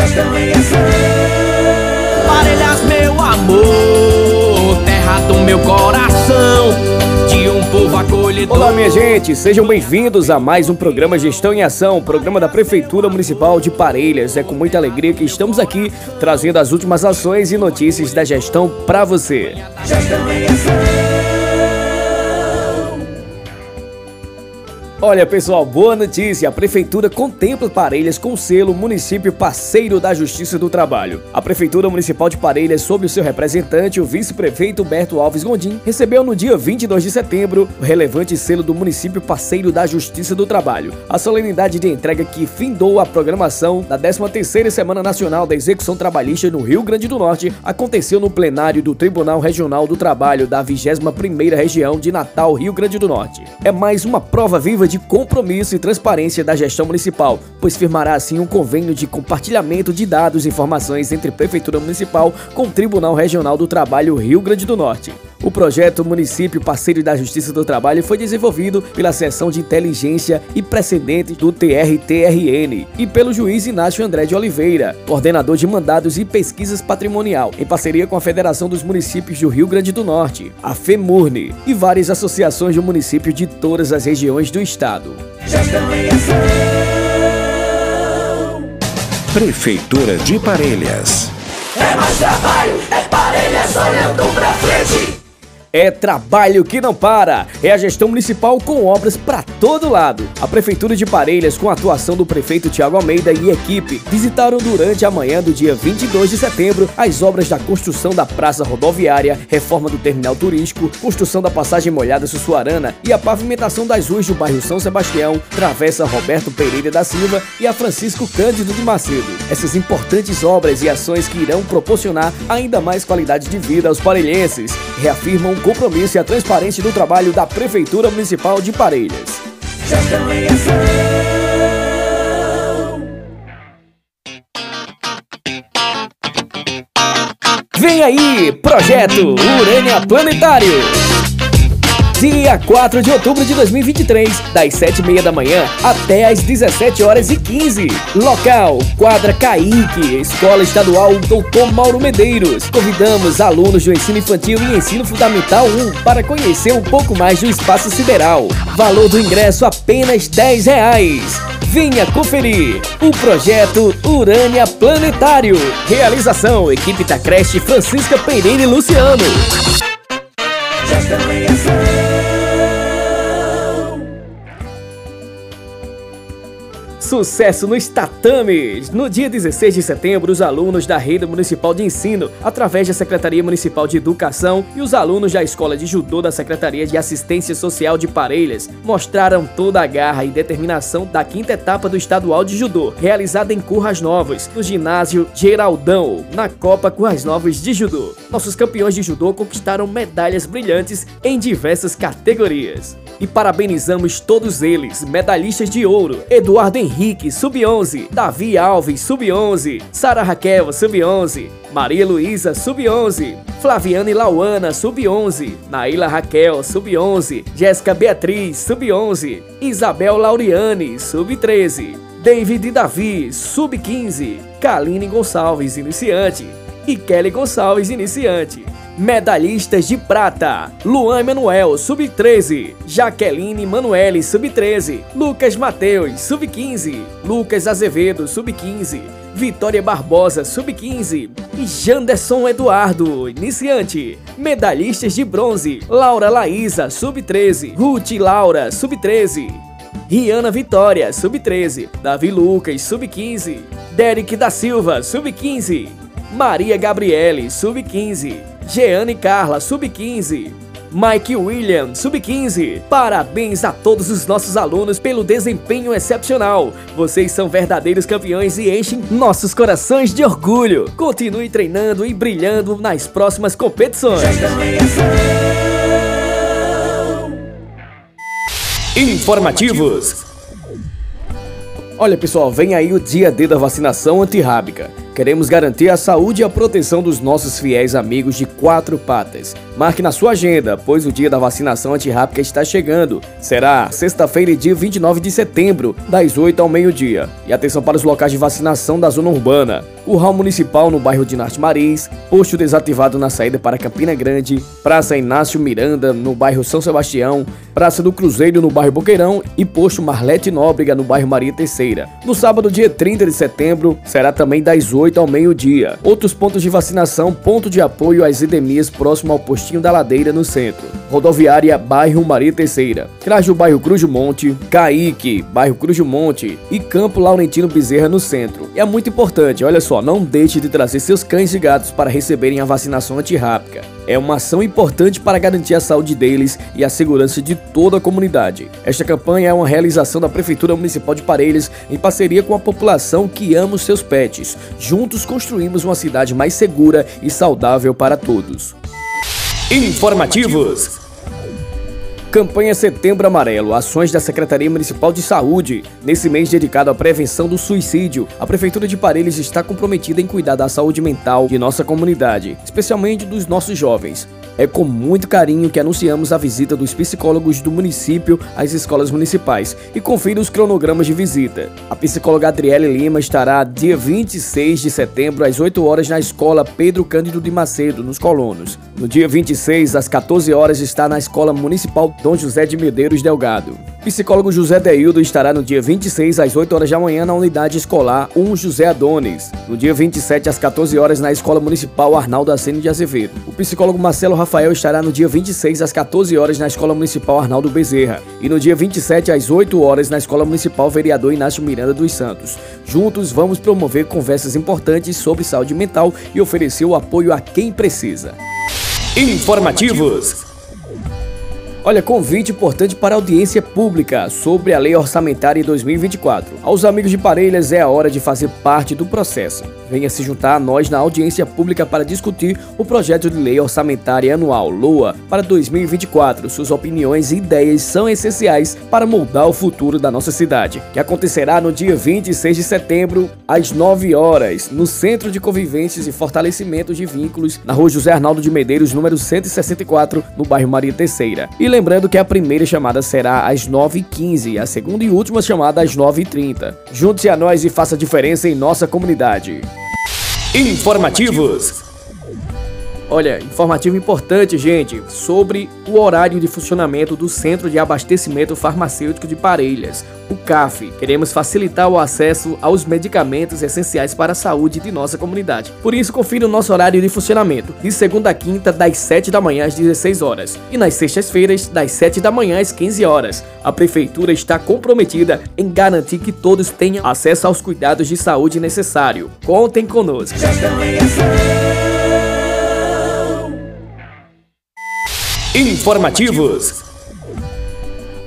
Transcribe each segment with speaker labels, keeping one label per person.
Speaker 1: gestão em ação. Parelhas, meu amor, terra do meu coração. De um povo acolhedor.
Speaker 2: Olá, minha gente, sejam bem-vindos a mais um programa Gestão em Ação, programa da Prefeitura Municipal de Parelhas. É com muita alegria que estamos aqui trazendo as últimas ações e notícias da gestão para você. Gestão em Ação. Olha pessoal, boa notícia! A Prefeitura contempla Parelhas com selo Município Parceiro da Justiça do Trabalho. A Prefeitura Municipal de Parelhas, sob o seu representante, o vice-prefeito Humberto Alves Gondim, recebeu no dia 22 de setembro o relevante selo do Município Parceiro da Justiça do Trabalho. A solenidade de entrega que findou a programação da 13ª Semana Nacional da Execução Trabalhista no Rio Grande do Norte aconteceu no plenário do Tribunal Regional do Trabalho da 21ª Região de Natal, Rio Grande do Norte. É mais uma prova viva de compromisso e transparência da gestão municipal, pois firmará assim um convênio de compartilhamento de dados e informações entre Prefeitura Municipal com o Tribunal Regional do Trabalho Rio Grande do Norte. O projeto Município Parceiro da Justiça do Trabalho foi desenvolvido pela Seção de Inteligência e Precedentes do TRTRN e pelo juiz Inácio André de Oliveira, coordenador de mandados e pesquisas patrimonial, em parceria com a Federação dos Municípios do Rio Grande do Norte, a FEMURNE, e várias associações do município de todas as regiões do estado.
Speaker 3: Prefeitura de Parelhas.
Speaker 1: É mais trabalho, é Parelhas olhando pra frente.
Speaker 2: É trabalho que não para. É a gestão municipal com obras para todo lado. A Prefeitura de Parelhas, com a atuação do prefeito Tiago Almeida e equipe, visitaram durante a manhã do dia 22 de setembro as obras da construção da praça rodoviária, reforma do terminal turístico, construção da passagem molhada Sussuarana e a pavimentação das ruas do bairro São Sebastião, Travessa Roberto Pereira da Silva e a Francisco Cândido de Macedo. Essas importantes obras e ações que irão proporcionar ainda mais qualidade de vida aos parelhenses reafirmam compromisso e a transparência do trabalho da Prefeitura Municipal de Parelhas. Vem aí, projeto Urânia Planetário dia 4 de outubro de 2023, das 7h30 da manhã até às 17 horas e 15. Local: Quadra Caíque, Escola Estadual Doutor Mauro Medeiros. Convidamos alunos do ensino infantil e ensino fundamental 1 para conhecer um pouco mais do espaço sideral. Valor do ingresso apenas 10 reais. Venha conferir o projeto Urânia Planetário. Realização: Equipe da Creche Francisca Pereira e Luciano. Sucesso nos tatames! No dia 16 de setembro, os alunos da Rede Municipal de Ensino, através da Secretaria Municipal de Educação e os alunos da Escola de Judô da Secretaria de Assistência Social de Parelhas, mostraram toda a garra e determinação da quinta etapa do Estadual de Judô, realizada em Curras Novas, no ginásio Geraldão, na Copa Curras Novas de Judô. Nossos campeões de judô conquistaram medalhas brilhantes em diversas categorias. E parabenizamos todos eles, medalhistas de ouro, Eduardo Henrique Henrique, sub-11, Davi Alves, sub-11, Sara Raquel, sub-11, Maria Luísa, sub-11, Flaviana e Lauana, sub-11, Naila Raquel, sub-11, Jéssica Beatriz, sub-11, Isabel Lauriane, sub-13, David Davi, sub-15, Kaline Gonçalves, iniciante, e Kelly Gonçalves, iniciante. Medalhistas de prata: Luan Emanuel, sub-13, Jaqueline Manuele, sub-13, Lucas Mateus, sub-15, Lucas Azevedo, sub-15, Vitória Barbosa, sub-15 e Janderson Eduardo, iniciante. Medalhistas de bronze: Laura Laísa, sub-13, Ruth Laura, sub-13. Riana Vitória, sub-13, Davi Lucas, sub-15, Derek da Silva, sub-15, Maria Gabriele, sub-15, Jeane Carla, sub-15. Mike William, sub-15. Parabéns a todos os nossos alunos pelo desempenho excepcional. Vocês são verdadeiros campeões e enchem nossos corações de orgulho. Continue treinando e brilhando nas próximas competições. Informativos. Olha pessoal, vem aí o dia D da vacinação antirrábica. Queremos garantir a saúde e a proteção dos nossos fiéis amigos de quatro patas. Marque na sua agenda, pois o dia da vacinação antirrábica está chegando. Será sexta-feira, dia 29 de setembro, das 8 ao meio-dia. E atenção para os locais de vacinação da zona urbana. Curral Municipal no bairro de Norte Maris, posto desativado na saída para Campina Grande, Praça Inácio Miranda no bairro São Sebastião, Praça do Cruzeiro no bairro Boqueirão e posto Marlete Nóbrega no bairro Maria Terceira. No sábado, dia 30 de setembro, será também das 8 8 ao meio-dia. Outros pontos de vacinação, ponto de apoio às endemias próximo ao postinho da Ladeira no centro. Rodoviária Bairro Maria Terceira. Crajo Bairro Cruz Monte, Caíque, Bairro Cruz Monte e Campo Laurentino Bezerra no centro. E é muito importante, olha só, não deixe de trazer seus cães e gatos para receberem a vacinação antirrábica. É uma ação importante para garantir a saúde deles e a segurança de toda a comunidade. Esta campanha é uma realização da Prefeitura Municipal de Parelhas em parceria com a população que ama os seus pets. Juntos construímos uma cidade mais segura e saudável para todos. Informativos Campanha Setembro Amarelo, ações da Secretaria Municipal de Saúde. Nesse mês dedicado à prevenção do suicídio, a Prefeitura de Parelhas está comprometida em cuidar da saúde mental de nossa comunidade, especialmente dos nossos jovens. É com muito carinho que anunciamos a visita dos psicólogos do município às escolas municipais e confira os cronogramas de visita. A psicóloga Adriele Lima estará dia 26 de setembro às 8 horas na escola Pedro Cândido de Macedo, nos Colonos. No dia 26 às 14 horas está na escola municipal Dom José de Medeiros Delgado. Psicólogo José Deildo estará no dia 26 às 8 horas da manhã na unidade escolar 1 José Adonis. No dia 27 às 14 horas na Escola Municipal Arnaldo Acene de Azevedo. O psicólogo Marcelo Rafael estará no dia 26 às 14 horas na Escola Municipal Arnaldo Bezerra. E no dia 27 às 8 horas na Escola Municipal Vereador Inácio Miranda dos Santos. Juntos vamos promover conversas importantes sobre saúde mental e oferecer o apoio a quem precisa. Informativos Olha, convite importante para audiência pública sobre a Lei Orçamentária 2024. Aos amigos de Parelhas, é a hora de fazer parte do processo. Venha se juntar a nós na audiência pública para discutir o projeto de Lei Orçamentária Anual, LOA, para 2024. Suas opiniões e ideias são essenciais para moldar o futuro da nossa cidade, que acontecerá no dia 26 de setembro, às 9 horas, no Centro de Convivências e Fortalecimento de Vínculos, na rua José Arnaldo de Medeiros, número 164, no bairro Maria Terceira. E lembrando que a primeira chamada será às 9h15 e a segunda e última chamada às 9h30. Junte-se a nós e faça diferença em nossa comunidade. Informativos Olha, informativo importante, gente, sobre o horário de funcionamento do Centro de Abastecimento Farmacêutico de Parelhas, o CAF. Queremos facilitar o acesso aos medicamentos essenciais para a saúde de nossa comunidade. Por isso, confira o nosso horário de funcionamento, de segunda a quinta, das 7 da manhã às 16 horas, e nas sextas-feiras, das 7 da manhã às 15 horas. A Prefeitura está comprometida em garantir que todos tenham acesso aos cuidados de saúde necessário. Contem conosco. Informativos.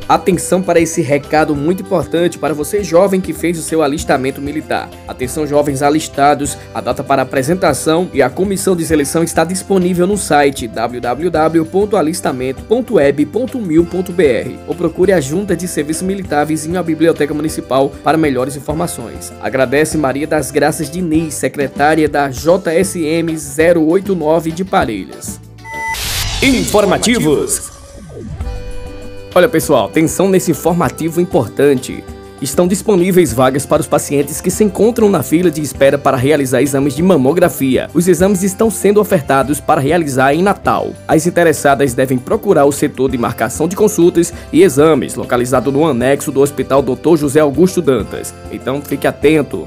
Speaker 2: Atenção para esse recado muito importante para você jovem que fez o seu alistamento militar. Atenção jovens alistados, a data para apresentação e a comissão de seleção está disponível no site www.alistamento.web.mil.br ou procure a Junta de Serviço Militar vizinho à Biblioteca Municipal para melhores informações. Agradece Maria das Graças Diniz, secretária da JSM 089 de Parelhas. Informativos. Olha pessoal, atenção nesse informativo importante. Estão disponíveis vagas para os pacientes que se encontram na fila de espera para realizar exames de mamografia. Os exames estão sendo ofertados para realizar em Natal. As interessadas devem procurar o setor de marcação de consultas e exames, localizado no anexo do Hospital Dr. José Augusto Dantas. Então fique atento.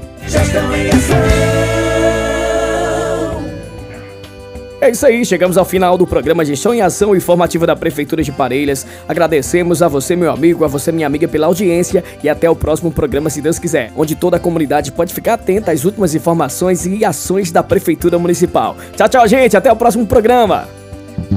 Speaker 2: É isso aí, chegamos ao final do programa Gestão em Ação Informativa da Prefeitura de Parelhas. Agradecemos a você, meu amigo, a você, minha amiga, pela audiência e até o próximo programa, se Deus quiser, onde toda a comunidade pode ficar atenta às últimas informações e ações da Prefeitura Municipal. Tchau, tchau, gente, até o próximo programa.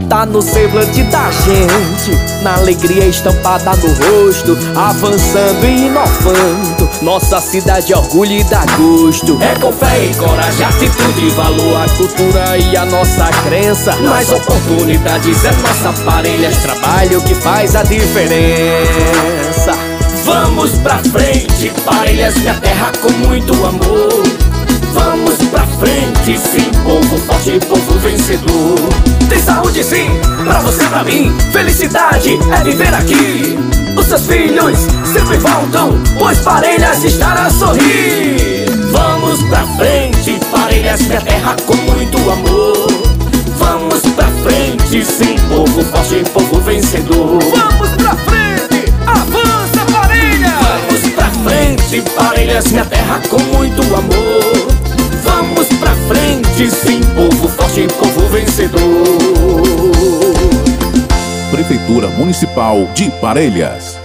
Speaker 2: tá no semblante da gente, na alegria estampada no rosto, avançando e inovando. Nossa cidade é orgulho e dá gosto. É com fé e coragem, atitude, valor, a cultura e a nossa crença. Mais oportunidades é nossa parelhas, trabalho que faz a diferença. Vamos pra frente, parelhas, minha terra com muito amor. Vamos pra frente, sim, povo forte, povo vencedor. Tem saúde sim, pra você, pra mim. Felicidade é viver aqui. Seus filhos sempre voltam, pois parelhas estará a sorrir. Vamos pra frente, parelhas, minha terra com muito amor. Vamos pra frente, sim, povo forte, povo vencedor.
Speaker 4: Vamos pra frente, avança parelha!
Speaker 2: Vamos pra frente, parelhas, minha terra com muito amor. Vamos pra frente, sim, povo forte, povo vencedor.
Speaker 3: Prefeitura Municipal de Parelhas.